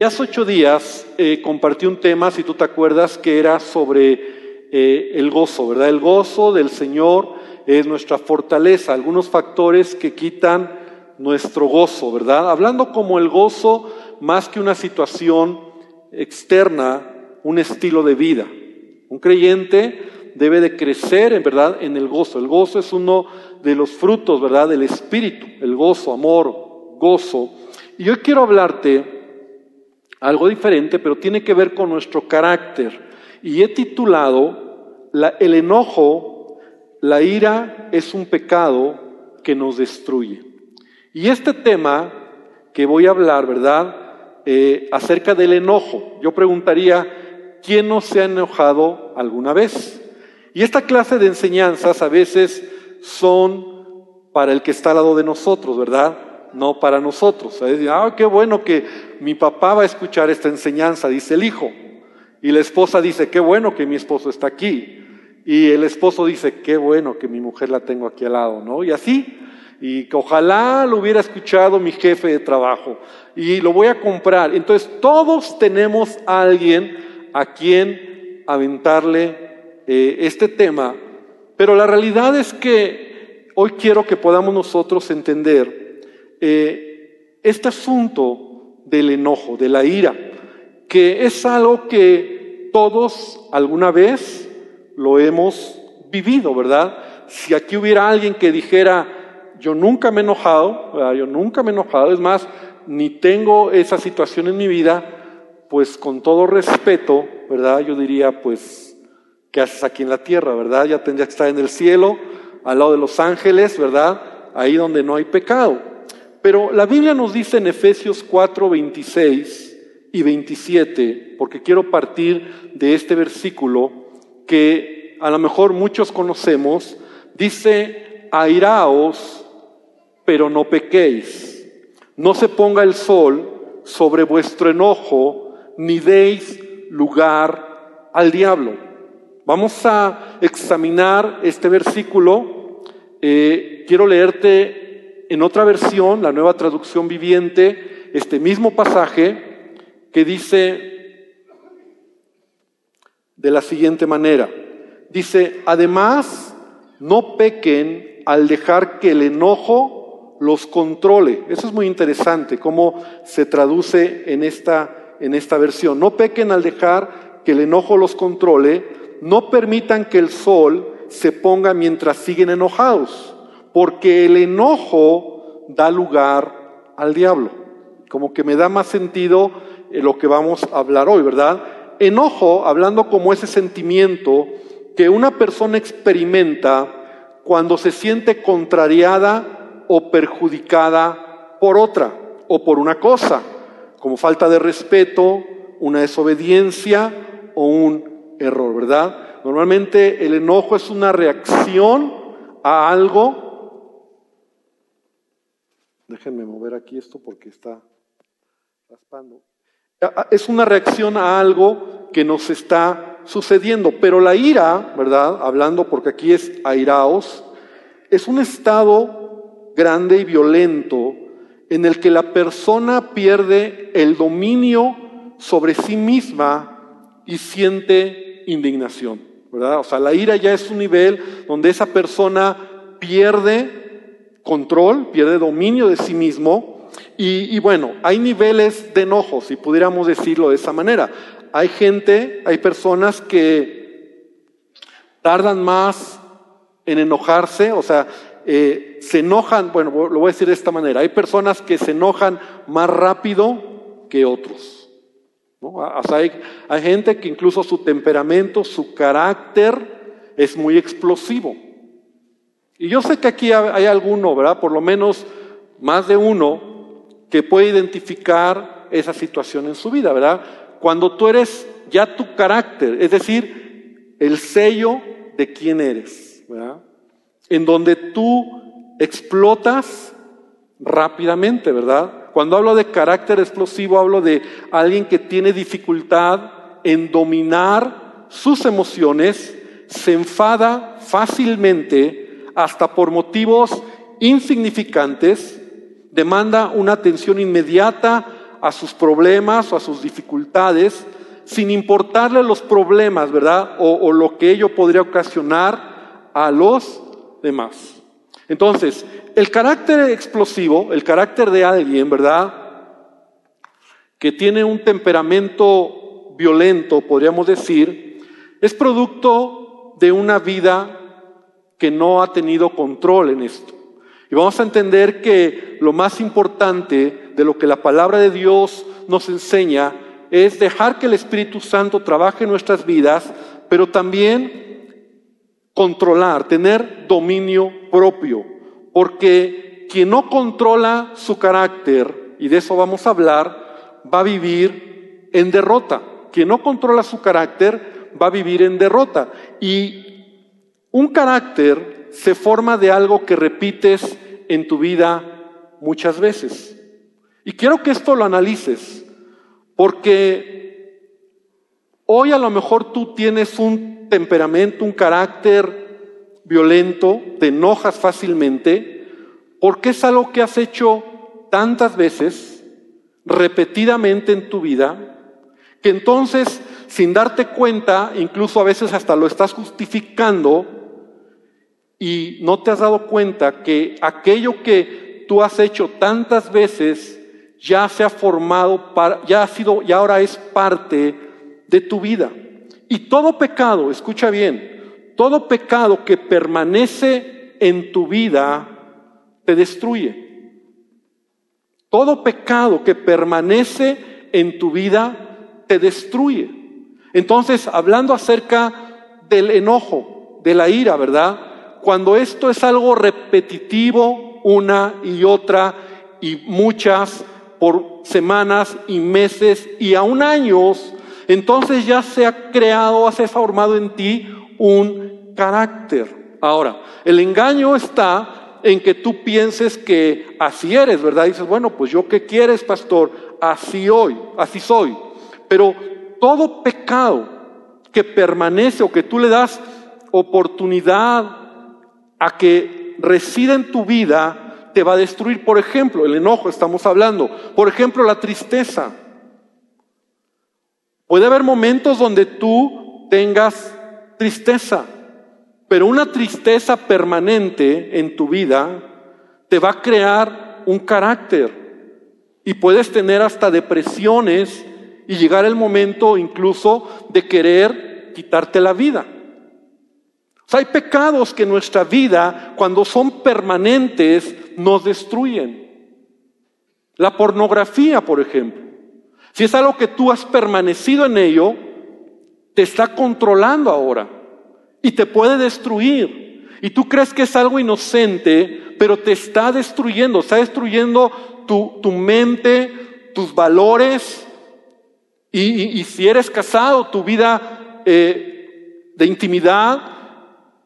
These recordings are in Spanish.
Hace ocho días eh, compartí un tema, si tú te acuerdas, que era sobre eh, el gozo, ¿verdad? El gozo del Señor es nuestra fortaleza, algunos factores que quitan nuestro gozo, ¿verdad? Hablando como el gozo más que una situación externa, un estilo de vida. Un creyente debe de crecer, en verdad, en el gozo. El gozo es uno de los frutos, ¿verdad?, del Espíritu. El gozo, amor, gozo. Y hoy quiero hablarte algo diferente, pero tiene que ver con nuestro carácter. Y he titulado El enojo, la ira es un pecado que nos destruye. Y este tema que voy a hablar, ¿verdad? Eh, acerca del enojo. Yo preguntaría, ¿quién no se ha enojado alguna vez? Y esta clase de enseñanzas a veces son para el que está al lado de nosotros, ¿verdad? No para nosotros. Ah, qué bueno que mi papá va a escuchar esta enseñanza, dice el hijo. Y la esposa dice, qué bueno que mi esposo está aquí. Y el esposo dice, qué bueno que mi mujer la tengo aquí al lado, ¿no? Y así, y que ojalá lo hubiera escuchado mi jefe de trabajo. Y lo voy a comprar. Entonces, todos tenemos a alguien a quien aventarle eh, este tema. Pero la realidad es que hoy quiero que podamos nosotros entender eh, este asunto del enojo, de la ira, que es algo que todos alguna vez lo hemos vivido, ¿verdad? Si aquí hubiera alguien que dijera, yo nunca me he enojado, yo nunca me he enojado, es más, ni tengo esa situación en mi vida, pues con todo respeto, ¿verdad? Yo diría, pues, ¿qué haces aquí en la tierra, verdad? Ya tendría que estar en el cielo, al lado de los ángeles, ¿verdad? Ahí donde no hay pecado. Pero la Biblia nos dice en Efesios 4, 26 y 27, porque quiero partir de este versículo que a lo mejor muchos conocemos, dice, airaos, pero no pequéis. No se ponga el sol sobre vuestro enojo, ni deis lugar al diablo. Vamos a examinar este versículo. Eh, quiero leerte en otra versión, la nueva traducción viviente, este mismo pasaje que dice de la siguiente manera. Dice, además, no pequen al dejar que el enojo los controle. Eso es muy interesante, cómo se traduce en esta, en esta versión. No pequen al dejar que el enojo los controle, no permitan que el sol se ponga mientras siguen enojados porque el enojo da lugar al diablo. Como que me da más sentido lo que vamos a hablar hoy, ¿verdad? Enojo, hablando como ese sentimiento que una persona experimenta cuando se siente contrariada o perjudicada por otra o por una cosa, como falta de respeto, una desobediencia o un error, ¿verdad? Normalmente el enojo es una reacción a algo Déjenme mover aquí esto porque está raspando. Es una reacción a algo que nos está sucediendo, pero la ira, ¿verdad? Hablando porque aquí es airaos, es un estado grande y violento en el que la persona pierde el dominio sobre sí misma y siente indignación, ¿verdad? O sea, la ira ya es un nivel donde esa persona pierde control, pierde dominio de sí mismo. Y, bueno, hay niveles de enojo, si pudiéramos decirlo de esa manera. Hay gente, hay personas que tardan más en enojarse, o sea, eh, se enojan, bueno, lo voy a decir de esta manera, hay personas que se enojan más rápido que otros. O sea, hay, hay gente que incluso su temperamento, su carácter es muy explosivo. Y yo sé que aquí hay alguno, ¿verdad? Por lo menos más de uno que puede identificar esa situación en su vida, ¿verdad? Cuando tú eres ya tu carácter, es decir, el sello de quién eres, ¿verdad? En donde tú explotas rápidamente, ¿verdad? Cuando hablo de carácter explosivo, hablo de alguien que tiene dificultad en dominar sus emociones, se enfada fácilmente, hasta por motivos insignificantes, demanda una atención inmediata a sus problemas o a sus dificultades, sin importarle los problemas, ¿verdad? O, lo que ello podría ocasionar a los demás. Entonces, el carácter explosivo, el carácter de alguien, ¿verdad? Que tiene un temperamento violento, podríamos decir, es producto de una vida que no ha tenido control en esto. Y vamos a entender que lo más importante de lo que la palabra de Dios nos enseña es dejar que el Espíritu Santo trabaje en nuestras vidas, pero también controlar, tener dominio propio. Porque quien no controla su carácter, y de eso vamos a hablar, va a vivir en derrota. Quien no controla su carácter va a vivir en derrota. Y un carácter se forma de algo que repites en tu vida muchas veces. Y quiero que esto lo analices, porque hoy a lo mejor tú tienes un temperamento, un carácter violento, te enojas fácilmente, porque es algo que has hecho tantas veces, repetidamente en tu vida, que entonces, sin darte cuenta, incluso a veces hasta lo estás justificando, y no te has dado cuenta que aquello que tú has hecho tantas veces ya se ha formado, ya ha sido, y ahora es parte de tu vida. Y todo pecado, escucha bien, todo pecado que permanece en tu vida te destruye. Todo pecado que permanece en tu vida te destruye. Entonces, hablando acerca del enojo, de la ira, ¿verdad? Cuando esto es algo repetitivo una y otra y muchas por semanas y meses y aún años, entonces ya se ha creado, se ha formado en ti un carácter. Ahora, el engaño está en que tú pienses que así eres, ¿verdad? dices, bueno, pues yo qué quieres, pastor, así hoy, así soy. Pero todo pecado que permanece o que tú le das oportunidad a que resida en tu vida te va a destruir. Por ejemplo, el enojo, estamos hablando. Por ejemplo, la tristeza. Puede haber momentos donde tú tengas tristeza, pero una tristeza permanente en tu vida te va a crear un carácter y puedes tener hasta depresiones y llegar el momento incluso de querer quitarte la vida hay pecados que en nuestra vida, cuando son permanentes, nos destruyen. La pornografía, por ejemplo. Si es algo que tú has permanecido en ello, te está controlando ahora y te puede destruir. Y tú crees que es algo inocente, pero te está destruyendo, está destruyendo tu, tu mente, tus valores. Y, si eres casado, tu vida eh, de intimidad,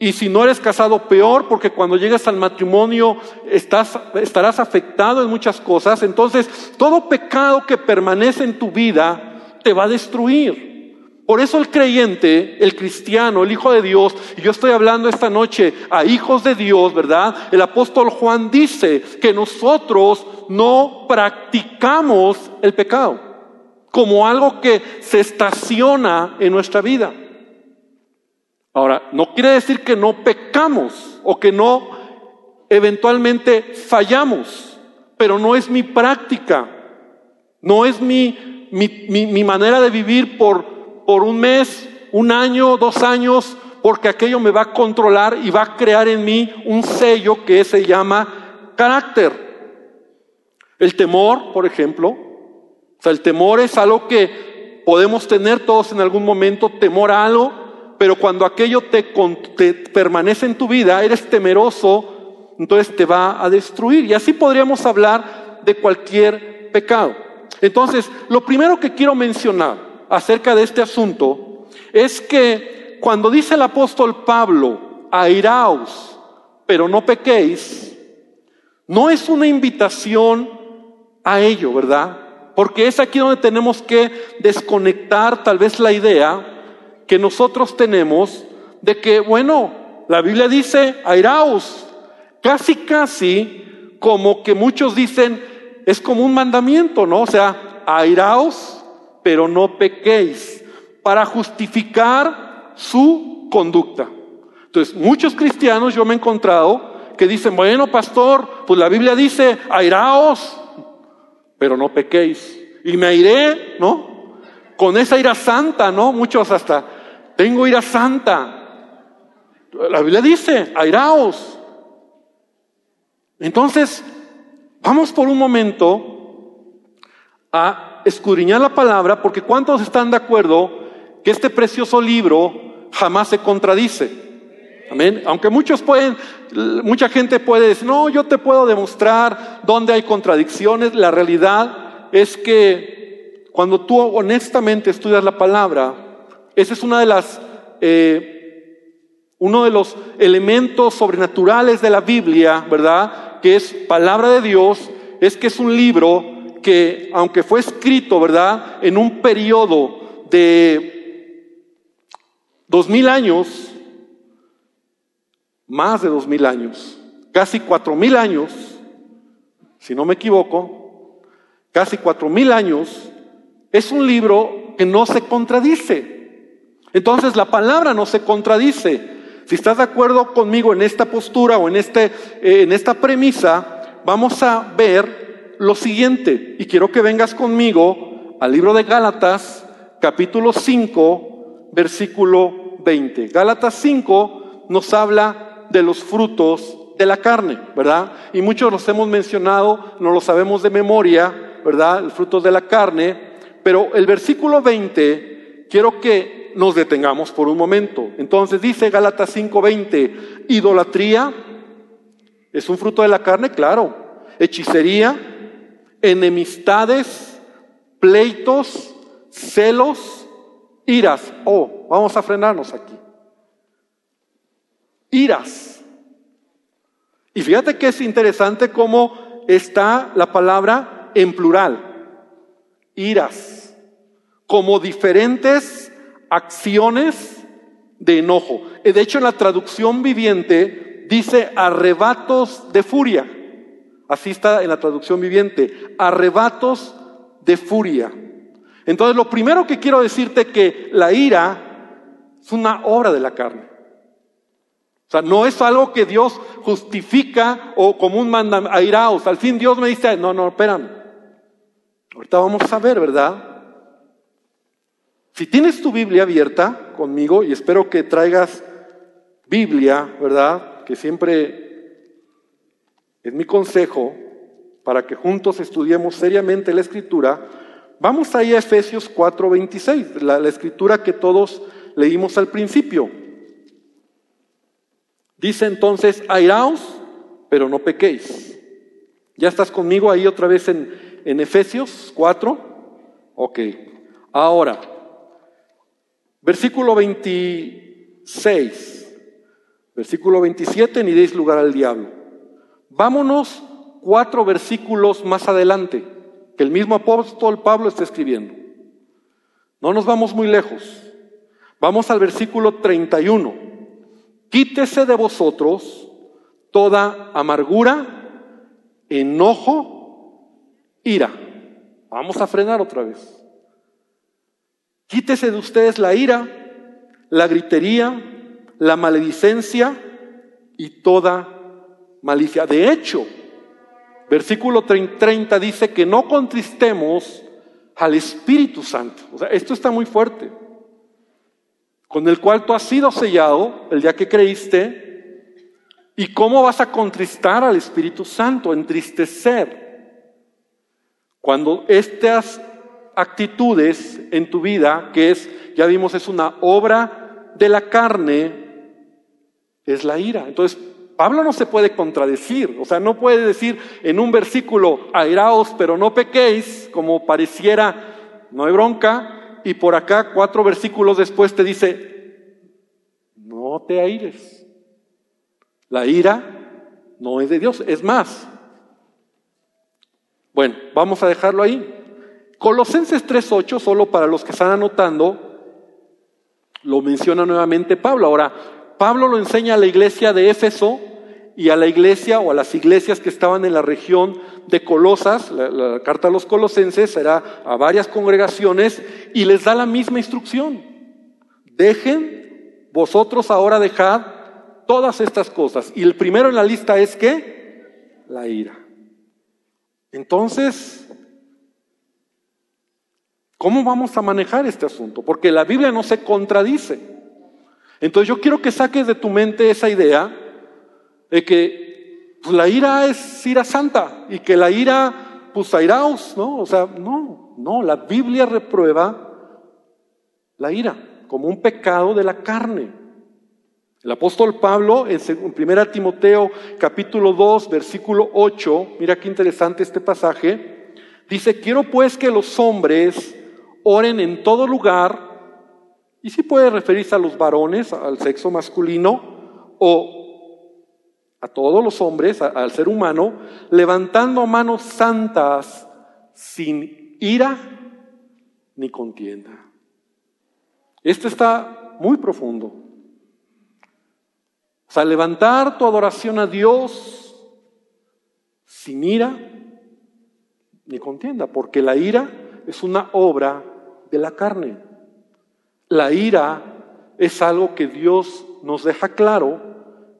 y si no eres casado, peor, porque cuando llegas al matrimonio estás, estarás afectado en muchas cosas. Entonces, todo pecado que permanece en tu vida te va a destruir. Por eso el creyente, el cristiano, el hijo de Dios, y yo estoy hablando esta noche a hijos de Dios, ¿verdad? El apóstol Juan dice que nosotros no practicamos el pecado como algo que se estaciona en nuestra vida. Ahora, no quiere decir que no pecamos o que no eventualmente fallamos, pero no es mi práctica, no es mi, mi, manera de vivir por, por un mes, un año, dos años, porque aquello me va a controlar y va a crear en mí un sello que se llama carácter. El temor, por ejemplo, o sea, el temor es algo que podemos tener todos en algún momento, temor a algo, pero cuando aquello te, permanece en tu vida, eres temeroso, entonces te va a destruir. Y así podríamos hablar de cualquier pecado. Entonces, lo primero que quiero mencionar acerca de este asunto es que cuando dice el apóstol Pablo, airaos, pero no pequéis, no es una invitación a ello, ¿verdad? Porque es aquí donde tenemos que desconectar tal vez la idea que nosotros tenemos de que, bueno, la Biblia dice, airaos, casi, casi como que muchos dicen, es como un mandamiento, ¿no? O sea, airaos, pero no pequéis, para justificar su conducta. Entonces, muchos cristianos yo me he encontrado que dicen, bueno, pastor, pues la Biblia dice, airaos, pero no pequéis. Y me airé, ¿no? Con esa ira santa, ¿no? Muchos hasta, tengo ira santa. La Biblia dice, airaos. Entonces, vamos por un momento a escudriñar la palabra, porque ¿cuántos están de acuerdo que este precioso libro jamás se contradice? Amén. Aunque muchos pueden, mucha gente puede decir, no, yo te puedo demostrar dónde hay contradicciones. La realidad es que cuando tú honestamente estudias la palabra, ese es una de las eh, uno de los elementos sobrenaturales de la Biblia, ¿verdad? Que es palabra de Dios, es que es un libro que, aunque fue escrito, ¿verdad? En un periodo de dos mil años, más de dos mil años, casi cuatro mil años, si no me equivoco, casi cuatro mil años, es un libro que no se contradice. Entonces la palabra no se contradice. Si estás de acuerdo conmigo en esta postura o en, este, eh, en esta premisa, vamos a ver lo siguiente. Y quiero que vengas conmigo al libro de Gálatas, capítulo 5, versículo 20. Gálatas 5 nos habla de los frutos de la carne, ¿verdad? Y muchos los hemos mencionado, no lo sabemos de memoria, ¿verdad? Los frutos de la carne. Pero el versículo 20, quiero que nos detengamos por un momento. Entonces dice Gálatas 5:20, idolatría es un fruto de la carne, claro. Hechicería, enemistades, pleitos, celos, iras. Oh, vamos a frenarnos aquí. Iras. Y fíjate que es interesante cómo está la palabra en plural. Iras. Como diferentes acciones de enojo. De hecho, en la traducción viviente dice arrebatos de furia. Así está en la traducción viviente, arrebatos de furia. Entonces, lo primero que quiero decirte que la ira es una obra de la carne. O sea, no es algo que Dios justifica o como un manda, airaos. Al fin Dios me dice, no, no, espérame. Ahorita vamos a ver, ¿verdad? Si tienes tu Biblia abierta conmigo, y espero que traigas Biblia, ¿verdad? Que siempre es mi consejo para que juntos estudiemos seriamente la escritura, vamos ahí a Efesios 4:26, la, la escritura que todos leímos al principio. Dice entonces, airaos, pero no pequéis. ¿Ya estás conmigo ahí otra vez en, en Efesios 4? Ok. Ahora, Versículo 26, versículo 27, ni deis lugar al diablo. Vámonos cuatro versículos más adelante, que el mismo apóstol Pablo está escribiendo. No nos vamos muy lejos. Vamos al versículo 31. Quítese de vosotros toda amargura, enojo, ira. Vamos a frenar otra vez. Quítese de ustedes la ira, la gritería, la maledicencia y toda malicia. De hecho, versículo 30 dice que no contristemos al Espíritu Santo. O sea, esto está muy fuerte. Con el cual tú has sido sellado el día que creíste. ¿Y cómo vas a contristar al Espíritu Santo? Entristecer. Cuando estas actitudes en tu vida, que es, ya vimos, es una obra de la carne, es la ira. Entonces, Pablo no se puede contradecir, o sea, no puede decir en un versículo, airaos, pero no pequéis, como pareciera, no hay bronca, y por acá cuatro versículos después te dice, no te aires. La ira no es de Dios, es más. Bueno, vamos a dejarlo ahí. Colosenses 3.8, solo para los que están anotando, lo menciona nuevamente Pablo. Ahora, Pablo lo enseña a la iglesia de Éfeso y a la iglesia o a las iglesias que estaban en la región de Colosas, la, carta a los colosenses será a varias congregaciones y les da la misma instrucción. Dejen, vosotros ahora dejad todas estas cosas. Y el primero en la lista es qué? La ira. Entonces, ¿cómo vamos a manejar este asunto? Porque la Biblia no se contradice. Entonces yo quiero que saques de tu mente esa idea de que pues, la ira es ira santa y que la ira, pues airaos, ¿no? O sea, no, no, la Biblia reprueba la ira como un pecado de la carne. El apóstol Pablo en 1 Timoteo capítulo 2 versículo 8, mira qué interesante este pasaje, dice, quiero pues que los hombres oren en todo lugar, y si puede referirse a los varones, al sexo masculino, o a todos los hombres, al ser humano, levantando manos santas sin ira ni contienda. Esto está muy profundo. O sea, levantar tu adoración a Dios sin ira ni contienda, porque la ira es una obra de la carne. La ira es algo que Dios nos deja claro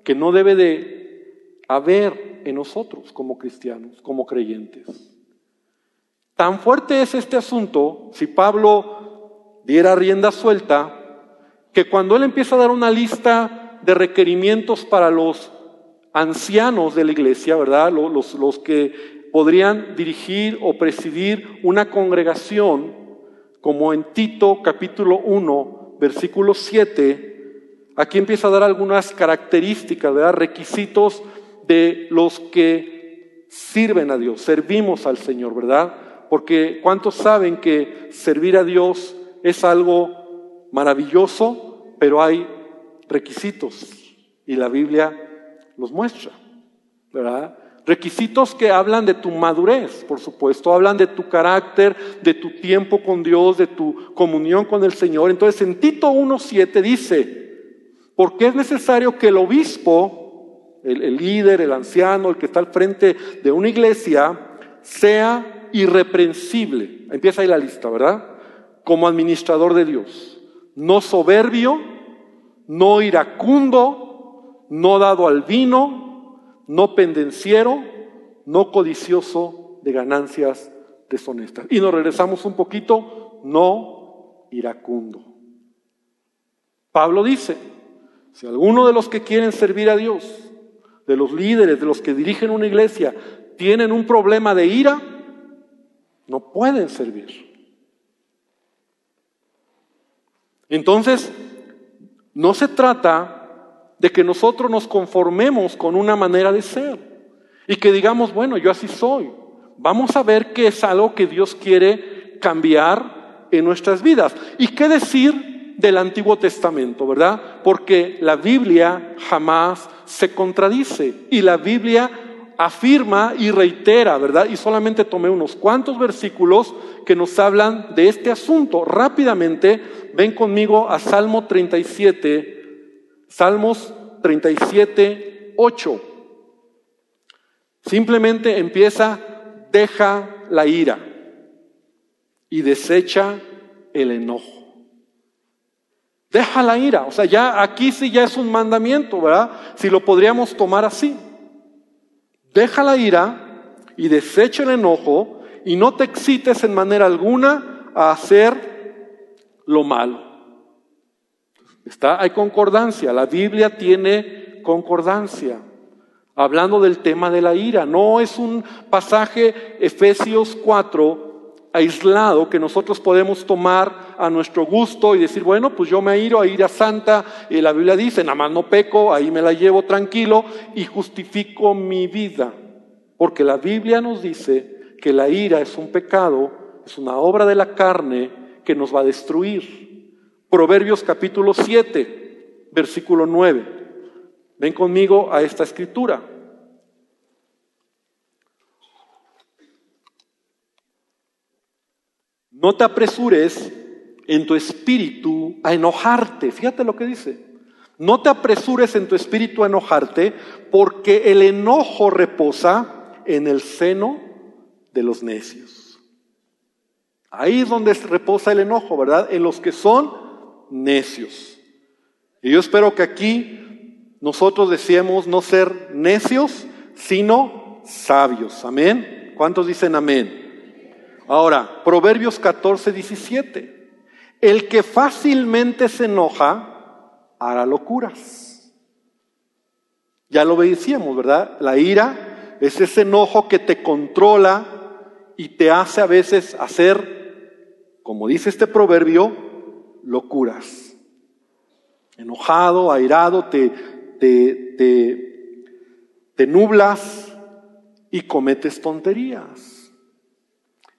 que no debe de a ver en nosotros como cristianos, como creyentes. Tan fuerte es este asunto, si Pablo diera rienda suelta, que cuando él empieza a dar una lista de requerimientos para los ancianos de la iglesia, ¿verdad? Los, los que podrían dirigir o presidir una congregación, como en Tito capítulo 1, versículo 7, aquí empieza a dar algunas características, ¿verdad? Requisitos de los que sirven a Dios, servimos al Señor, ¿verdad? Porque ¿cuántos saben que servir a Dios es algo maravilloso, pero hay requisitos y la Biblia los muestra, ¿verdad? Requisitos que hablan de tu madurez, por supuesto, hablan de tu carácter, de tu tiempo con Dios, de tu comunión con el Señor. Entonces en Tito 1.7 dice, porque es necesario que el obispo el, líder, el anciano, el que está al frente de una iglesia, sea irreprensible. Empieza ahí la lista, ¿verdad? Como administrador de Dios. No soberbio, no iracundo, no dado al vino, no pendenciero, no codicioso de ganancias deshonestas. Y nos regresamos un poquito, no iracundo. Pablo dice, si alguno de los que quieren servir a Dios de los líderes, de los que dirigen una iglesia, tienen un problema de ira, no pueden servir. Entonces, no se trata de que nosotros nos conformemos con una manera de ser y que digamos, bueno, yo así soy. Vamos a ver qué es algo que Dios quiere cambiar en nuestras vidas. ¿Y qué decir del Antiguo Testamento, ¿verdad? Porque la Biblia jamás se contradice y la Biblia afirma y reitera, ¿verdad? Y solamente tomé unos cuantos versículos que nos hablan de este asunto. Rápidamente, ven conmigo a Salmo 37, Salmos 37, 8. Simplemente empieza, deja la ira y desecha el enojo. Deja la ira. O sea, ya aquí sí ya es un mandamiento, ¿verdad? Si lo podríamos tomar así. Deja la ira y desecha el enojo y no te excites en manera alguna a hacer lo malo. Está, hay concordancia. La Biblia tiene concordancia. Hablando del tema de la ira. No es un pasaje Efesios 4 aislado que nosotros podemos tomar a nuestro gusto y decir, bueno, pues yo me iro a ir a santa y la Biblia dice, nada más no peco, ahí me la llevo tranquilo y justifico mi vida. Porque la Biblia nos dice que la ira es un pecado, es una obra de la carne que nos va a destruir. Proverbios capítulo 7, versículo 9. Ven conmigo a esta escritura. No te apresures en tu espíritu a enojarte. Fíjate lo que dice. No te apresures en tu espíritu a enojarte, porque el enojo reposa en el seno de los necios. Ahí es donde reposa el enojo, ¿verdad? En los que son necios. Y yo espero que aquí nosotros decíamos no ser necios, sino sabios. Amén. ¿Cuántos dicen amén? Ahora, Proverbios 14, 17. El que fácilmente se enoja, hará locuras. Ya lo decíamos, ¿verdad? La ira es ese enojo que te controla y te hace a veces hacer, como dice este proverbio, locuras. Enojado, airado, te, te, te, te nublas y cometes tonterías.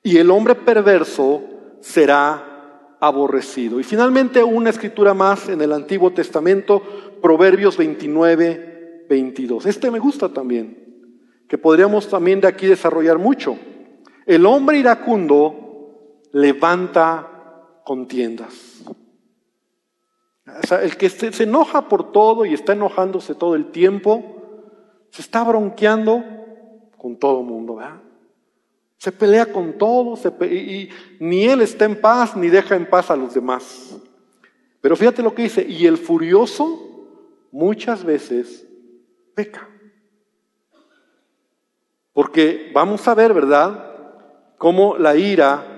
Y el hombre perverso será aborrecido. Y finalmente una escritura más en el Antiguo Testamento, Proverbios 29, 22. Este me gusta también, que podríamos también de aquí desarrollar mucho. El hombre iracundo levanta contiendas. O sea, el que se, se enoja por todo y está enojándose todo el tiempo, se está bronqueando con todo el mundo, ¿verdad? Se pelea con todo y, ni él está en paz ni deja en paz a los demás. Pero fíjate lo que dice, y el furioso muchas veces peca. Porque vamos a ver, ¿verdad?, cómo la ira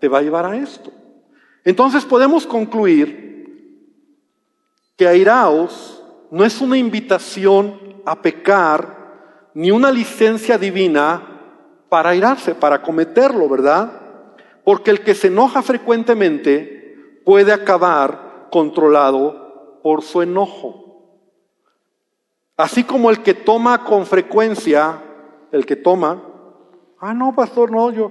te va a llevar a esto. Entonces podemos concluir que airaos no es una invitación a pecar ni una licencia divina para irarse, para cometerlo, ¿verdad? Porque el que se enoja frecuentemente puede acabar controlado por su enojo. Así como el que toma con frecuencia, el que toma, ah, no, pastor, no, yo,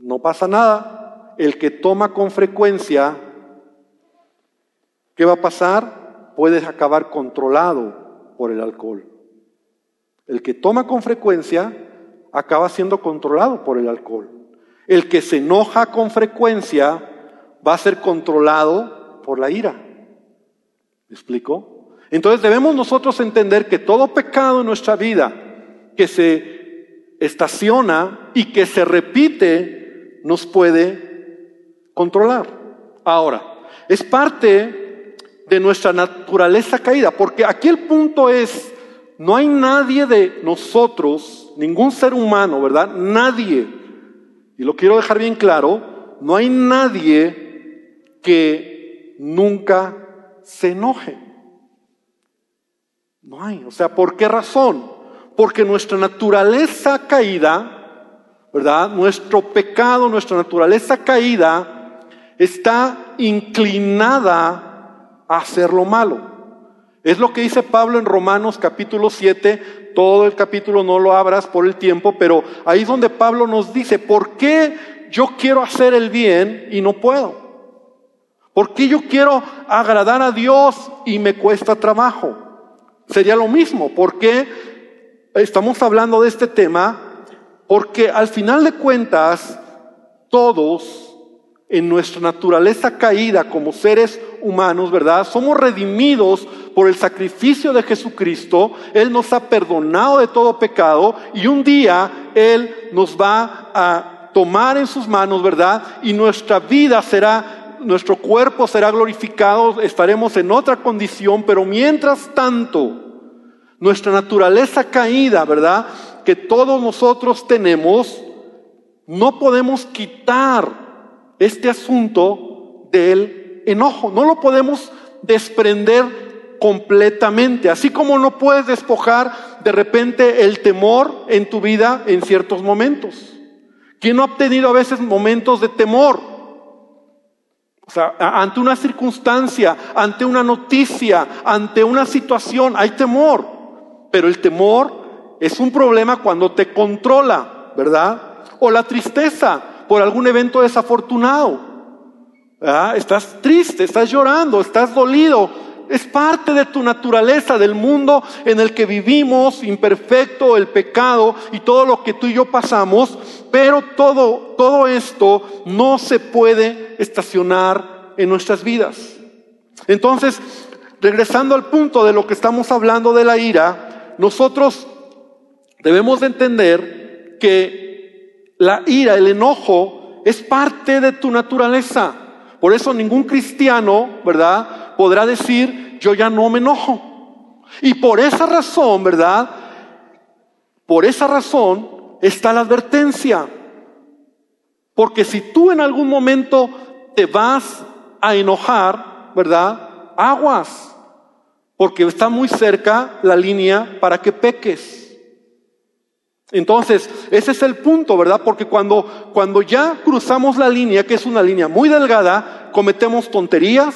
no pasa nada. El que toma con frecuencia, ¿qué va a pasar? Puede acabar controlado por el alcohol. El que toma con frecuencia acaba siendo controlado por el alcohol. El que se enoja con frecuencia va a ser controlado por la ira. ¿Me explico? Entonces debemos nosotros entender que todo pecado en nuestra vida que se estaciona y que se repite nos puede controlar. Ahora, es parte de nuestra naturaleza caída, porque aquí el punto es, no hay nadie de nosotros ningún ser humano, ¿verdad? Nadie, y lo quiero dejar bien claro, no hay nadie que nunca se enoje. No hay. O sea, ¿por qué razón? Porque nuestra naturaleza caída, ¿verdad? Nuestro pecado, nuestra naturaleza caída está inclinada a hacer lo malo. Es lo que dice Pablo en Romanos capítulo 7, todo el capítulo no lo abras por el tiempo, pero ahí es donde Pablo nos dice, ¿por qué yo quiero hacer el bien y no puedo? ¿Por qué yo quiero agradar a Dios y me cuesta trabajo? Sería lo mismo, ¿por qué estamos hablando de este tema? Porque al final de cuentas, todos en nuestra naturaleza caída como seres humanos, ¿verdad? Somos redimidos por el sacrificio de Jesucristo. Él nos ha perdonado de todo pecado y un día Él nos va a tomar en sus manos, ¿verdad? Y nuestra vida será, nuestro cuerpo será glorificado, estaremos en otra condición, pero mientras tanto, nuestra naturaleza caída, ¿verdad? Que todos nosotros tenemos, no podemos quitar este asunto del enojo. No lo podemos desprender completamente, así como no puedes despojar de repente el temor en tu vida en ciertos momentos. ¿Quién no ha tenido a veces momentos de temor? O sea, ante una circunstancia, ante una noticia, ante una situación, hay temor. Pero el temor es un problema cuando te controla, ¿verdad? O la tristeza por algún evento desafortunado. Estás triste, estás llorando, estás dolido. Es parte de tu naturaleza, del mundo en el que vivimos, imperfecto, el pecado y todo lo que tú y yo pasamos. Pero todo, todo esto no se puede estacionar en nuestras vidas. Entonces, regresando al punto de lo que estamos hablando de la ira, nosotros debemos de entender que la ira, el enojo, es parte de tu naturaleza. Por eso ningún cristiano, ¿verdad?, podrá decir, yo ya no me enojo. Y por esa razón, ¿verdad? Por esa razón está la advertencia. Porque si tú en algún momento te vas a enojar, ¿verdad? Aguas. Porque está muy cerca la línea para que peques. Entonces, ese es el punto, ¿verdad? Porque cuando, cuando ya cruzamos la línea, que es una línea muy delgada, cometemos tonterías,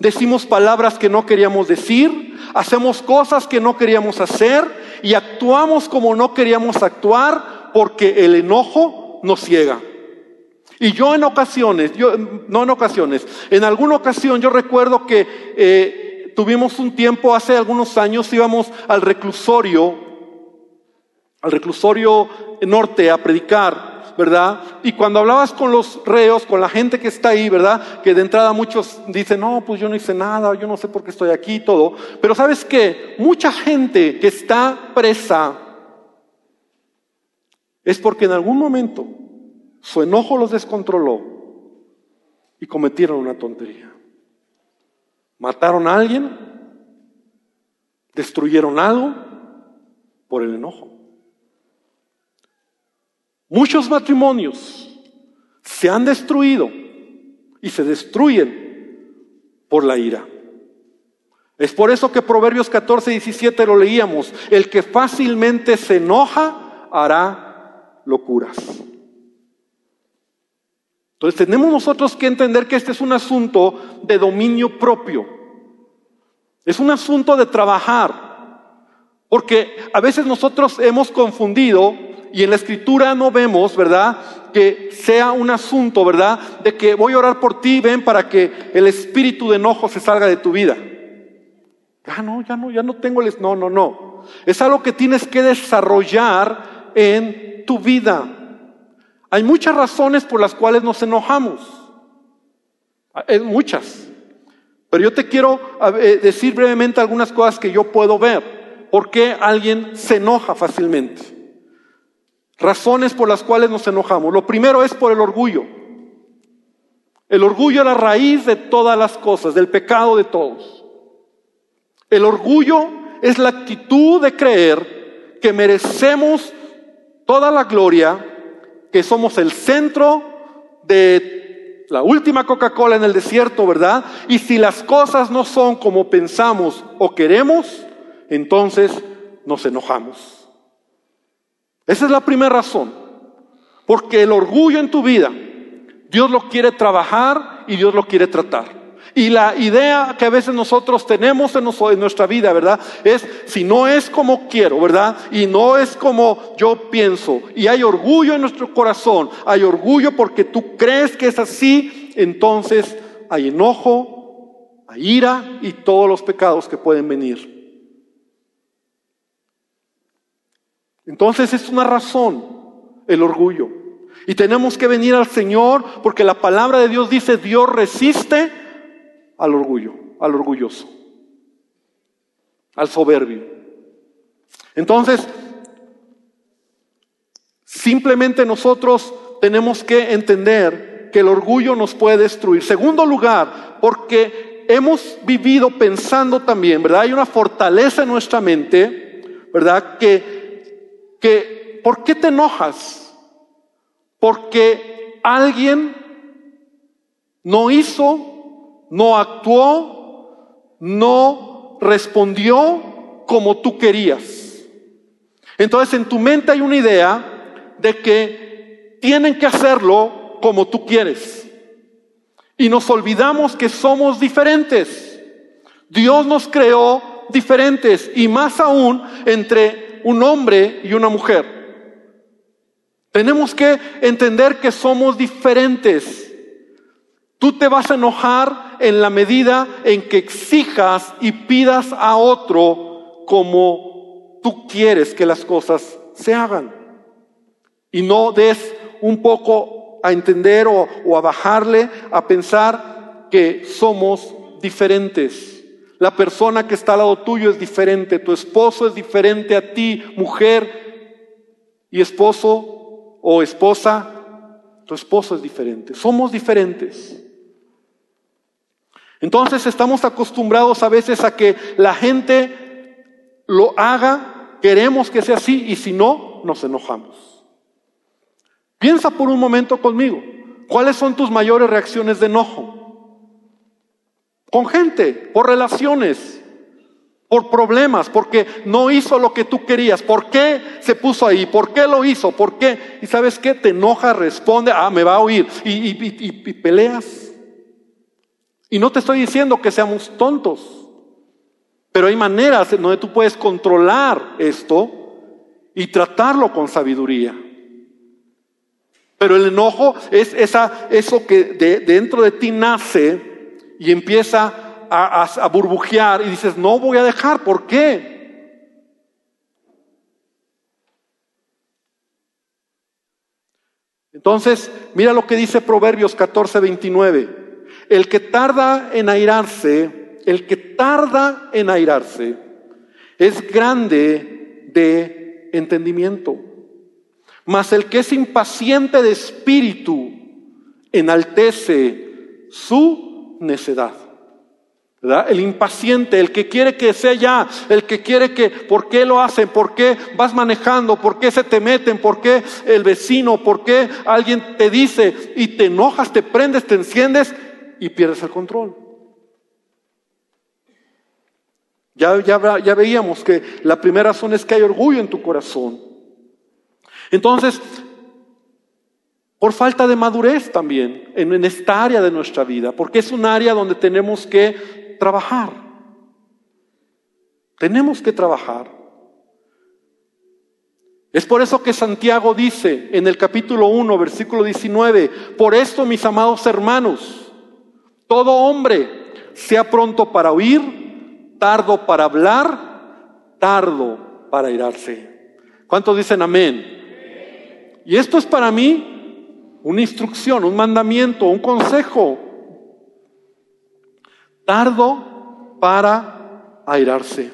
decimos palabras que no queríamos decir, hacemos cosas que no queríamos hacer y actuamos como no queríamos actuar porque el enojo nos ciega. Y yo en ocasiones, yo, no en ocasiones, en alguna ocasión yo recuerdo que eh, tuvimos un tiempo, hace algunos años íbamos al reclusorio, al reclusorio norte a predicar, ¿verdad? Y cuando hablabas con los reos, con la gente que está ahí, ¿verdad? Que de entrada muchos dicen, no, pues yo no hice nada, yo no sé por qué estoy aquí y todo. Pero sabes qué, mucha gente que está presa es porque en algún momento su enojo los descontroló y cometieron una tontería. Mataron a alguien, destruyeron algo por el enojo. Muchos matrimonios se han destruido y se destruyen por la ira. Es por eso que Proverbios 14, 17 lo leíamos. El que fácilmente se enoja hará locuras. Entonces tenemos nosotros que entender que este es un asunto de dominio propio. Es un asunto de trabajar. Porque a veces nosotros hemos confundido y en la escritura no vemos, ¿verdad? Que sea un asunto, ¿verdad? De que voy a orar por ti, ven, para que el espíritu de enojo se salga de tu vida. Ya no, ya no, ya no tengo el... No, no, no. Es algo que tienes que desarrollar en tu vida. Hay muchas razones por las cuales nos enojamos. Hay muchas. Pero yo te quiero decir brevemente algunas cosas que yo puedo ver. ¿Por qué alguien se enoja fácilmente? Razones por las cuales nos enojamos. Lo primero es por el orgullo. El orgullo es la raíz de todas las cosas, del pecado de todos. El orgullo es la actitud de creer que merecemos toda la gloria que somos el centro de la última Coca-Cola en el desierto, ¿verdad? Y si las cosas no son como pensamos o queremos, entonces nos enojamos. Esa es la primera razón. Porque el orgullo en tu vida, Dios lo quiere trabajar y Dios lo quiere tratar. Y la idea que a veces nosotros tenemos en, nuestra vida, ¿verdad? Es si no es como quiero, ¿verdad? Y no es como yo pienso. Y hay orgullo en nuestro corazón. Hay orgullo porque tú crees que es así. Entonces hay enojo, hay ira y todos los pecados que pueden venir. Entonces es una razón el orgullo. Y tenemos que venir al Señor porque la palabra de Dios dice, Dios resiste al orgullo, al orgulloso, al soberbio. Entonces, simplemente nosotros tenemos que entender que el orgullo nos puede destruir. Segundo lugar, porque hemos vivido pensando también, ¿verdad? Hay una fortaleza en nuestra mente, ¿verdad? Que, que ¿por qué te enojas? Porque alguien no hizo no actuó, no respondió como tú querías. Entonces en tu mente hay una idea de que tienen que hacerlo como tú quieres. Y nos olvidamos que somos diferentes. Dios nos creó diferentes y más aún entre un hombre y una mujer. Tenemos que entender que somos diferentes. Tú te vas a enojar en la medida en que exijas y pidas a otro como tú quieres que las cosas se hagan. Y no des un poco a entender o, a bajarle a pensar que somos diferentes. La persona que está al lado tuyo es diferente, tu esposo es diferente a ti, mujer y esposo o esposa, tu esposo es diferente. Somos diferentes. Entonces estamos acostumbrados a veces a que la gente lo haga, queremos que sea así y si no, nos enojamos. Piensa por un momento conmigo, ¿cuáles son tus mayores reacciones de enojo? Con gente, por relaciones, por problemas, porque no hizo lo que tú querías. ¿Por qué se puso ahí? ¿Por qué lo hizo? ¿Por qué? Y sabes qué? Te enoja, responde, ah, me va a oír. Y, peleas. Y no te estoy diciendo que seamos tontos, pero hay maneras en donde tú puedes controlar esto y tratarlo con sabiduría. Pero el enojo es eso que de, dentro de ti nace y empieza a, burbujear y dices, no voy a dejar, ¿por qué? Entonces, mira lo que dice Proverbios 14, 29. El que tarda en airarse, el que tarda en airarse, es grande de entendimiento. Mas el que es impaciente de espíritu enaltece su necedad. ¿verdad? El impaciente, el que quiere que sea ya, el que quiere que, ¿por qué lo hacen? ¿Por qué vas manejando? ¿Por qué se te meten? ¿Por qué el vecino? ¿Por qué alguien te dice y te enojas, te prendes, te enciendes y pierdes el control? Ya, ya, ya veíamos que la primera razón es que hay orgullo en tu corazón. Entonces, por falta de madurez también en, esta área de nuestra vida, porque es un área donde tenemos que trabajar. Tenemos que trabajar. Es por eso que Santiago dice en el capítulo 1, versículo 19, por esto mis amados hermanos, todo hombre sea pronto para oír, tardo para hablar, tardo para irarse. ¿Cuántos dicen amén? Y esto es para mí una instrucción, un mandamiento, un consejo. Tardo para airarse.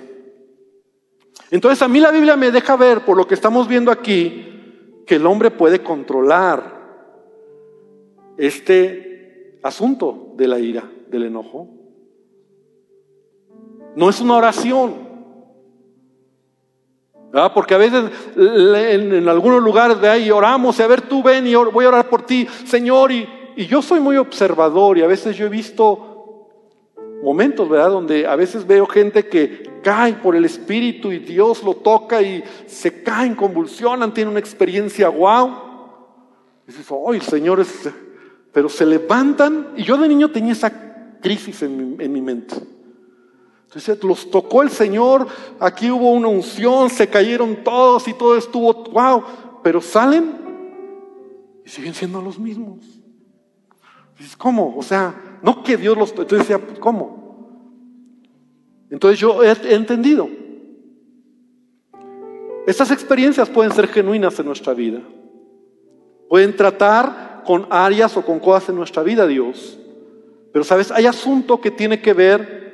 Entonces a mí la Biblia me deja ver, por lo que estamos viendo aquí, que el hombre puede controlar este asunto de la ira, del enojo. No es una oración, porque a veces en, algunos lugares ve y oramos y a ver tú ven y voy a orar por ti, Señor. Y, y, yo soy muy observador y a veces yo he visto momentos, ¿verdad? Donde a veces veo gente que cae por el Espíritu y Dios lo toca y se caen, convulsionan, tienen una experiencia. Y dices, oh, el Señor es... Pero se levantan y yo de niño tenía esa crisis en mi, en mi mente. Entonces los tocó el Señor, aquí hubo una unción, se cayeron todos y todo estuvo, wow, pero salen y siguen siendo los mismos. Dices, ¿cómo? O sea, no que Dios los... Entonces decía, ¿cómo? Entonces yo he, he entendido. Estas experiencias pueden ser genuinas en nuestra vida. Pueden tratar con áreas o con cosas en nuestra vida, Dios. Pero sabes, hay asunto que tiene que ver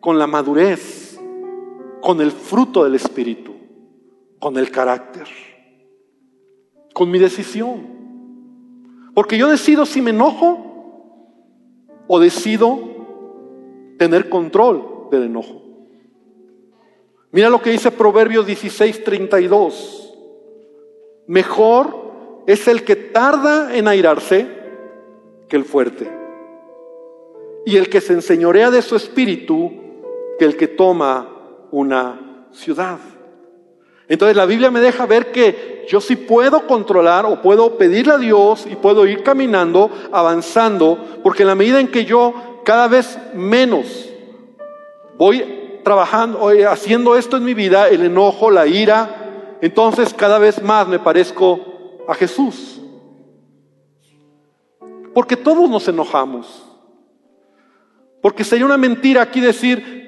con la madurez, con el fruto del Espíritu, con el carácter, con mi decisión. Porque yo decido si me enojo o decido tener control del enojo. Mira lo que dice Proverbios 16, 32. Mejor es el que tarda en airarse que el fuerte. Y el que se enseñorea de su espíritu que el que toma una ciudad. Entonces la Biblia me deja ver que yo sí puedo controlar o puedo pedirle a Dios y puedo ir caminando, avanzando, porque en la medida en que yo cada vez menos voy trabajando, haciendo esto en mi vida, el enojo, la ira, entonces cada vez más me parezco a Jesús. Porque todos nos enojamos. Porque sería una mentira aquí decir,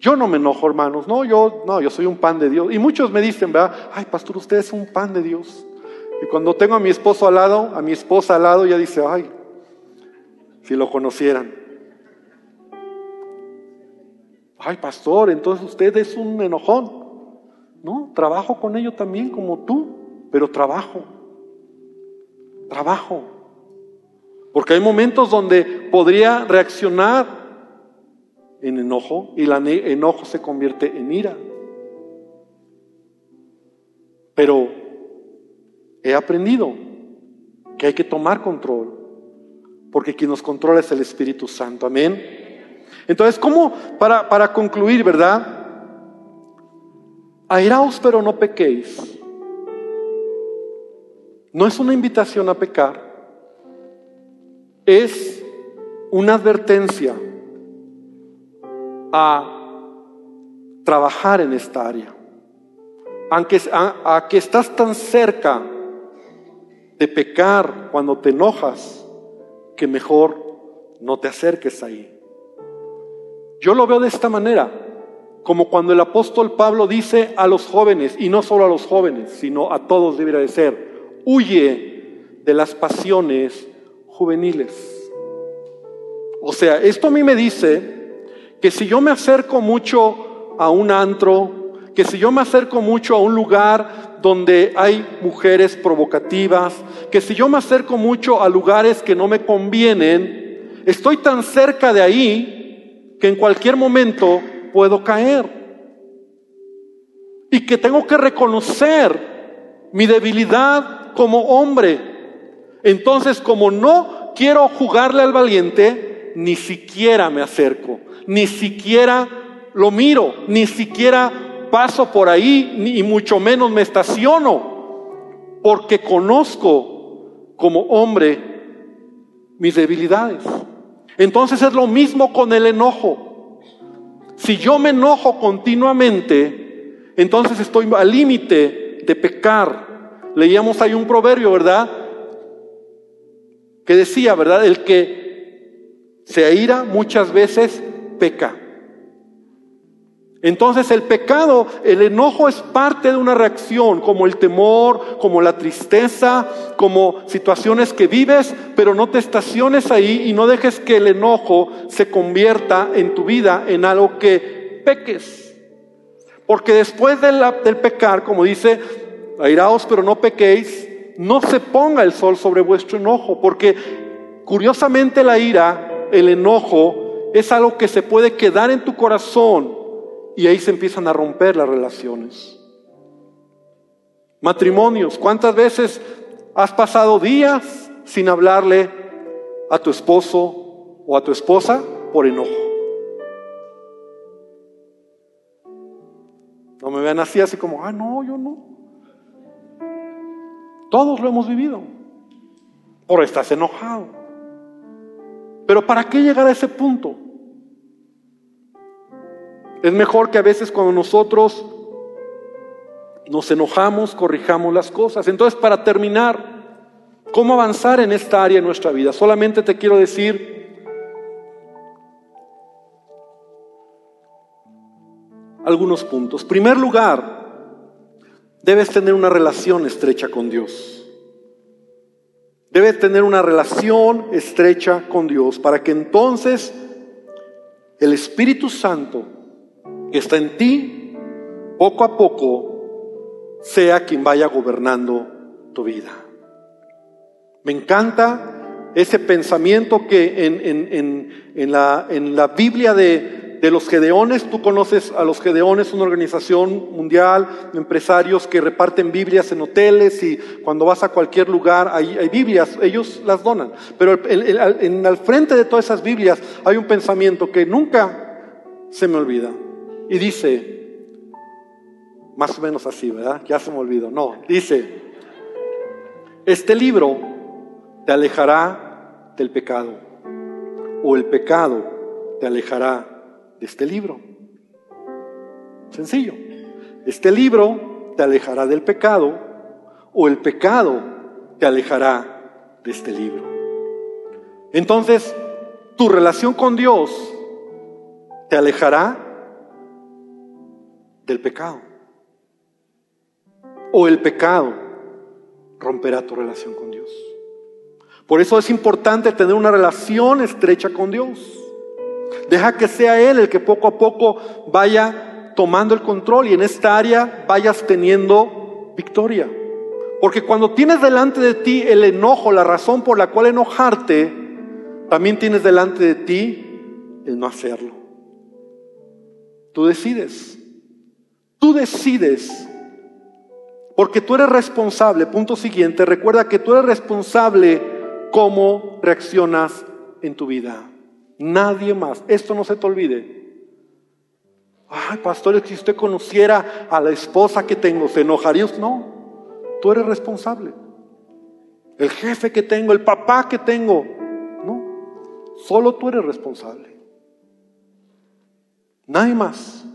yo no me enojo, hermanos. No, yo, no, yo soy un pan de Dios. Y muchos me dicen, ¿verdad? Ay, pastor, usted es un pan de Dios. Y cuando tengo a mi esposo al lado, a mi esposa al lado, ya dice, ay, si lo conocieran. Ay, pastor, entonces usted es un enojón. No, trabajo con ello también como tú, pero trabajo. Trabajo. Porque hay momentos donde podría reaccionar en enojo y el enojo se convierte en ira. Pero he aprendido que hay que tomar control, porque quien nos controla es el Espíritu Santo. Amén. Entonces, ¿cómo, para, para concluir, verdad? Airaos, pero no pequéis. No es una invitación a pecar, es una advertencia a trabajar en esta área. Aunque a, que estás tan cerca de pecar cuando te enojas, que mejor no te acerques ahí. Yo lo veo de esta manera, como cuando el apóstol Pablo dice a los jóvenes, y no solo a los jóvenes, sino a todos debería de ser, huye de las pasiones juveniles. O sea, esto a mí me dice que si yo me acerco mucho a un antro, que si yo me acerco mucho a un lugar donde hay mujeres provocativas, que si yo me acerco mucho a lugares que no me convienen, estoy tan cerca de ahí que en cualquier momento puedo caer. Y que tengo que reconocer mi debilidad como hombre. Entonces, como no quiero jugarle al valiente, ni siquiera me acerco ni siquiera lo miro, ni siquiera paso por ahí, ni mucho menos me estaciono, porque conozco como hombre mis debilidades. Entonces es lo mismo con el enojo. Si yo me enojo continuamente, entonces estoy al límite de pecar. Leíamos ahí un proverbio, ¿verdad? Que decía, ¿verdad? El que se aira muchas veces peca. Entonces el pecado, el enojo es parte de una reacción, como el temor, como la tristeza, como situaciones que vives, pero no te estaciones ahí y no dejes que el enojo se convierta en tu vida en algo que peques. Porque después del, pecar, como dice, airaos pero no pequéis, no se ponga el sol sobre vuestro enojo, porque curiosamente la ira, el enojo, es algo que se puede quedar en tu corazón y ahí se empiezan a romper las relaciones. Matrimonios, ¿cuántas veces has pasado días sin hablarle a tu esposo o a tu esposa por enojo? No me vean así, así como, ah, no, yo no. Todos lo hemos vivido. Por estás enojado. Pero ¿para qué llegar a ese punto? Es mejor que a veces cuando nosotros nos enojamos, corrijamos las cosas. Entonces, para terminar, ¿cómo avanzar en esta área de nuestra vida? Solamente te quiero decir algunos puntos. primer lugar, debes tener una relación estrecha con Dios. Debes tener una relación estrecha con Dios para que entonces el Espíritu Santo que está en ti, poco a poco, sea quien vaya gobernando tu vida. Me encanta ese pensamiento que en, la, en la Biblia de, de los Gedeones, tú conoces a los Gedeones, una organización mundial de empresarios que reparten Biblias en hoteles y cuando vas a cualquier lugar hay, Biblias, ellos las donan. Pero al frente de todas esas Biblias hay un pensamiento que nunca se me olvida. Y dice, más o menos así, ¿verdad? Ya se me olvidó. No, dice, este libro te alejará del pecado o el pecado te alejará de este libro. Sencillo. Este libro te alejará del pecado o el pecado te alejará de este libro. Entonces, tu relación con Dios te alejará del pecado. O el pecado romperá tu relación con Dios. Por eso es importante tener una relación estrecha con Dios. Deja que sea Él el que poco a poco vaya tomando el control y en esta área vayas teniendo victoria. Porque cuando tienes delante de ti el enojo, la razón por la cual enojarte, también tienes delante de ti el no hacerlo. Tú decides. Tú decides. Porque tú eres responsable. Punto siguiente. Recuerda que tú eres responsable cómo reaccionas en tu vida. Nadie más. Esto no se te olvide. Ay, pastor, si usted conociera a la esposa que tengo, ¿se enojaría? No. Tú eres responsable. El jefe que tengo, el papá que tengo. No. Solo tú eres responsable. Nadie más.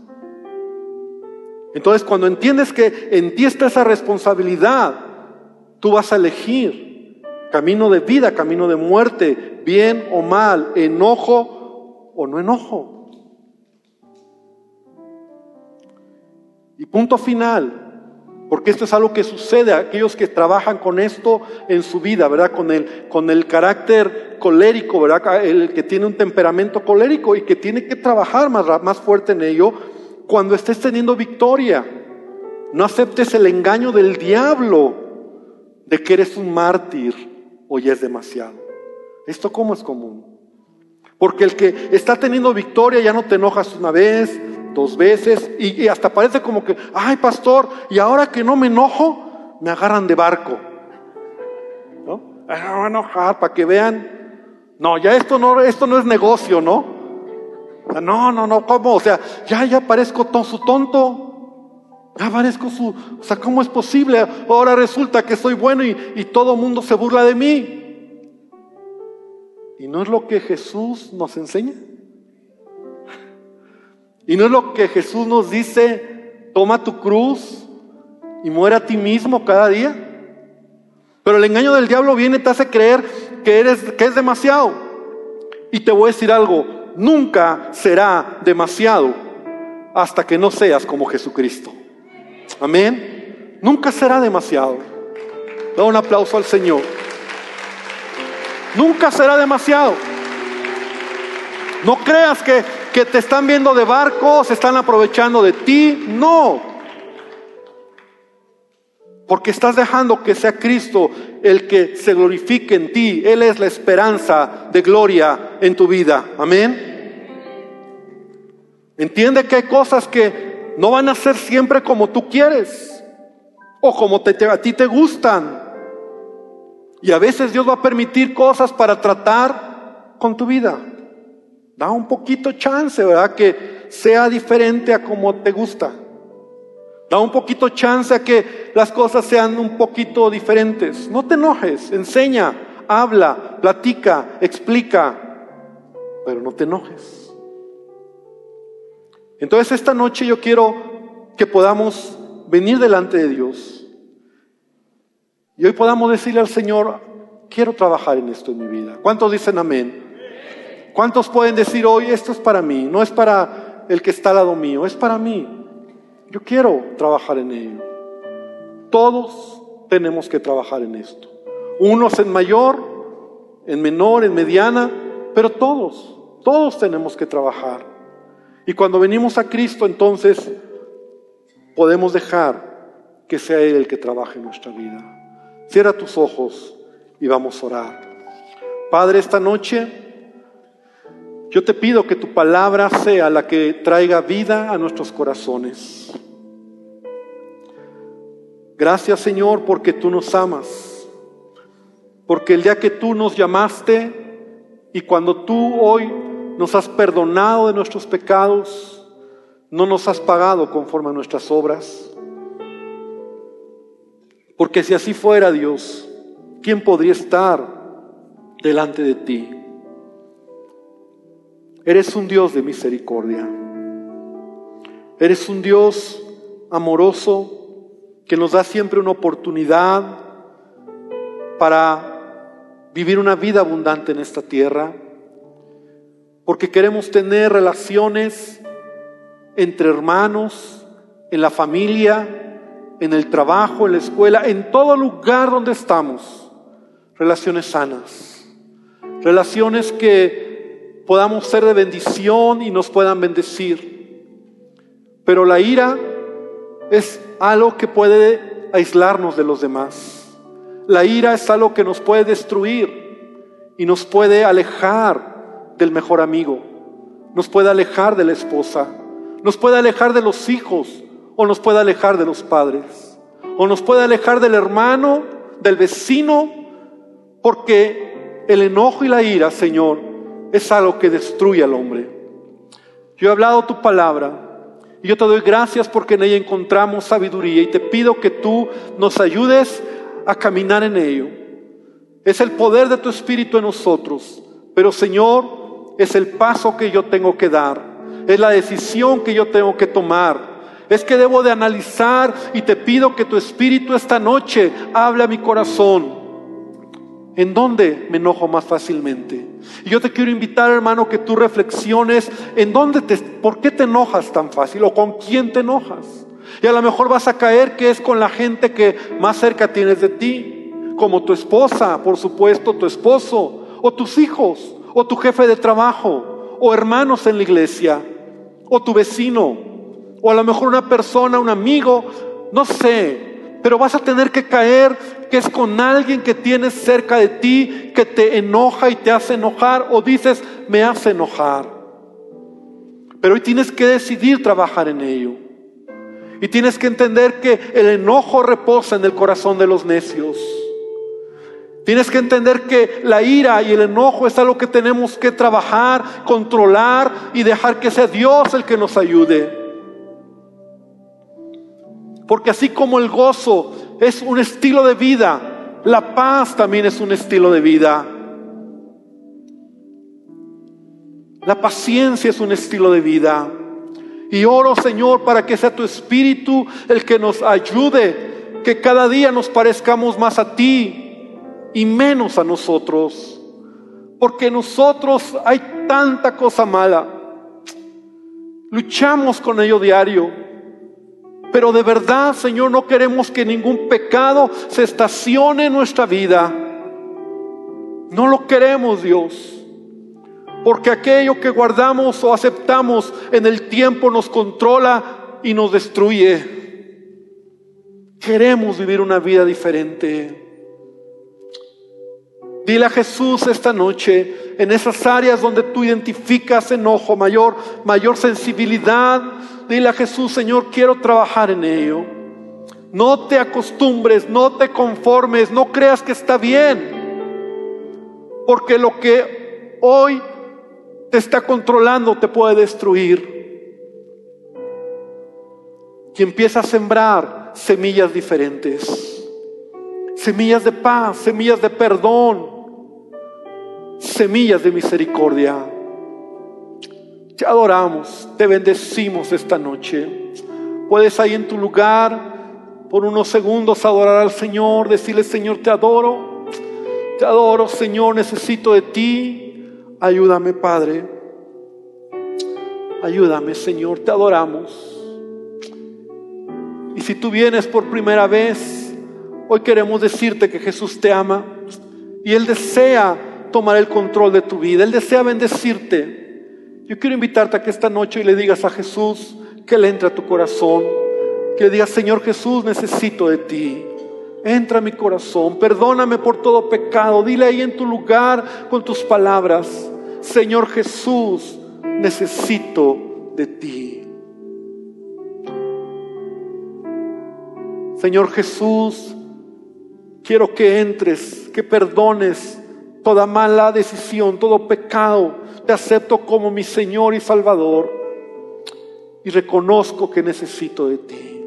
Entonces, cuando entiendes que en ti está esa responsabilidad, tú vas a elegir camino de vida, camino de muerte, bien o mal, enojo o no enojo. Y punto final, porque esto es algo que sucede a aquellos que trabajan con esto en su vida, ¿verdad? Con el, con el carácter colérico, ¿verdad? El que tiene un temperamento colérico y que tiene que trabajar más, más fuerte en ello cuando estés teniendo victoria. No aceptes el engaño del diablo de que eres un mártir o es demasiado. ¿Esto cómo es común? Porque el que está teniendo victoria ya no te enojas una vez, dos veces y, hasta parece como que, ay pastor, y ahora que no me enojo, me agarran de barco. ¿No? me voy a enojar para que vean. No, ya esto no, esto no es negocio, ¿no? No, no, no, ¿cómo? O sea, ya, ya parezco su tonto. Ya parezco su... O sea, ¿cómo es posible? Ahora resulta que soy bueno y, y todo el mundo se burla de mí. ¿Y no es lo que Jesús nos enseña? ¿Y no es lo que Jesús nos dice? Toma tu cruz y muere a ti mismo cada día. Pero el engaño del diablo viene y te hace creer que, eres, que es demasiado. Y te voy a decir algo, nunca será demasiado hasta que no seas como Jesucristo. Amén. Nunca será demasiado. Da un aplauso al Señor. Nunca será demasiado. No creas que, que te están viendo de barco, se están aprovechando de ti. No. Porque estás dejando que sea Cristo el que se glorifique en ti. Él es la esperanza de gloria en tu vida. Amén. Entiende que hay cosas que no van a ser siempre como tú quieres o como te, a ti te gustan. Y a veces Dios va a permitir cosas para tratar con tu vida. Da un poquito chance, ¿verdad? Que sea diferente a como te gusta. Da un poquito chance a que las cosas sean un poquito diferentes. No te enojes, enseña, habla, platica, explica, pero no te enojes. Entonces esta noche yo quiero que podamos venir delante de Dios y hoy podamos decirle al Señor, quiero trabajar en esto en mi vida. ¿Cuántos dicen amén? ¿Cuántos pueden decir hoy, esto es para mí, no es para el que está al lado mío, es para mí? Yo quiero trabajar en ello. Todos tenemos que trabajar en esto. Unos en mayor, en menor, en mediana, pero todos, todos tenemos que trabajar. Y cuando venimos a Cristo, entonces podemos dejar que sea Él el que trabaje en nuestra vida. Cierra tus ojos y vamos a orar. Padre, esta noche yo te pido que tu palabra sea la que traiga vida a nuestros corazones. Gracias Señor porque tú nos amas. Porque el día que tú nos llamaste y cuando tú hoy nos has perdonado de nuestros pecados, no nos has pagado conforme a nuestras obras. Porque si así fuera Dios, ¿quién podría estar delante de ti? Eres un Dios de misericordia. Eres un Dios amoroso que nos da siempre una oportunidad para vivir una vida abundante en esta tierra porque queremos tener relaciones entre hermanos, en la familia, en el trabajo, en la escuela, en todo lugar donde estamos. Relaciones sanas. Relaciones que podamos ser de bendición y nos puedan bendecir. Pero la ira es algo que puede aislarnos de los demás. La ira es algo que nos puede destruir y nos puede alejar del mejor amigo, nos puede alejar de la esposa, nos puede alejar de los hijos o nos puede alejar de los padres, o nos puede alejar del hermano, del vecino, porque el enojo y la ira, Señor, es algo que destruye al hombre. Yo he hablado tu palabra y yo te doy gracias porque en ella encontramos sabiduría y te pido que tú nos ayudes a caminar en ello. Es el poder de tu Espíritu en nosotros, pero Señor, es el paso que yo tengo que dar, es la decisión que yo tengo que tomar. Es que debo de analizar y te pido que tu Espíritu esta noche hable a mi corazón ¿En dónde me enojo más fácilmente? Y yo te quiero invitar, hermano, que tú reflexiones en dónde te, por qué te enojas tan fácil o con quién te enojas. Y a lo mejor vas a caer que es con la gente que más cerca tienes de ti, como tu esposa, por supuesto, tu esposo, o tus hijos, o tu jefe de trabajo, o hermanos en la iglesia, o tu vecino, o a lo mejor una persona, un amigo, no sé, pero vas a tener que caer que es con alguien que tienes cerca de ti que te enoja y te hace enojar o dices, me hace enojar. Pero hoy tienes que decidir trabajar en ello. Y tienes que entender que el enojo reposa en el corazón de los necios. Tienes que entender que la ira y el enojo es algo que tenemos que trabajar, controlar y dejar que sea Dios el que nos ayude. Porque así como el gozo es un estilo de vida, la paz también es un estilo de vida. La paciencia es un estilo de vida. Y oro, Señor, para que sea tu Espíritu el que nos ayude, que cada día nos parezcamos más a ti y menos a nosotros. Porque nosotros hay tanta cosa mala. Luchamos con ello diario. Pero de verdad, Señor, no queremos que ningún pecado se estacione en nuestra vida. No lo queremos, Dios. Porque aquello que guardamos o aceptamos en el tiempo nos controla y nos destruye. Queremos vivir una vida diferente. Dile a Jesús esta noche, en esas áreas donde tú identificas enojo, mayor, mayor sensibilidad, dile a Jesús, Señor, quiero trabajar en ello. No te acostumbres, no te conformes, no creas que está bien. Porque lo que hoy te está controlando te puede destruir. Y empieza a sembrar semillas diferentes. Semillas de paz, semillas de perdón, semillas de misericordia. Te adoramos, te bendecimos esta noche. Puedes ahí en tu lugar por unos segundos adorar al Señor, decirle Señor, te adoro, te adoro Señor, necesito de ti. Ayúdame Padre, ayúdame Señor, te adoramos. Y si tú vienes por primera vez, hoy queremos decirte que Jesús te ama y Él desea tomar el control de tu vida, Él desea bendecirte. Yo quiero invitarte a que esta noche le digas a Jesús que le entre a tu corazón, que digas, Señor Jesús, necesito de ti. Entra a mi corazón, perdóname por todo pecado. Dile ahí en tu lugar con tus palabras, Señor Jesús, necesito de ti. Señor Jesús, quiero que entres, que perdones toda mala decisión, todo pecado te acepto como mi Señor y Salvador y reconozco que necesito de ti.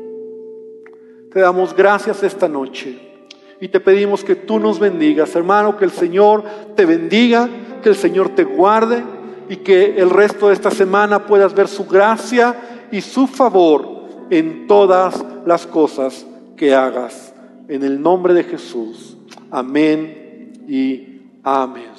Te damos gracias esta noche y te pedimos que tú nos bendigas, hermano, que el Señor te bendiga, que el Señor te guarde y que el resto de esta semana puedas ver su gracia y su favor en todas las cosas que hagas. En el nombre de Jesús. Amén y amén.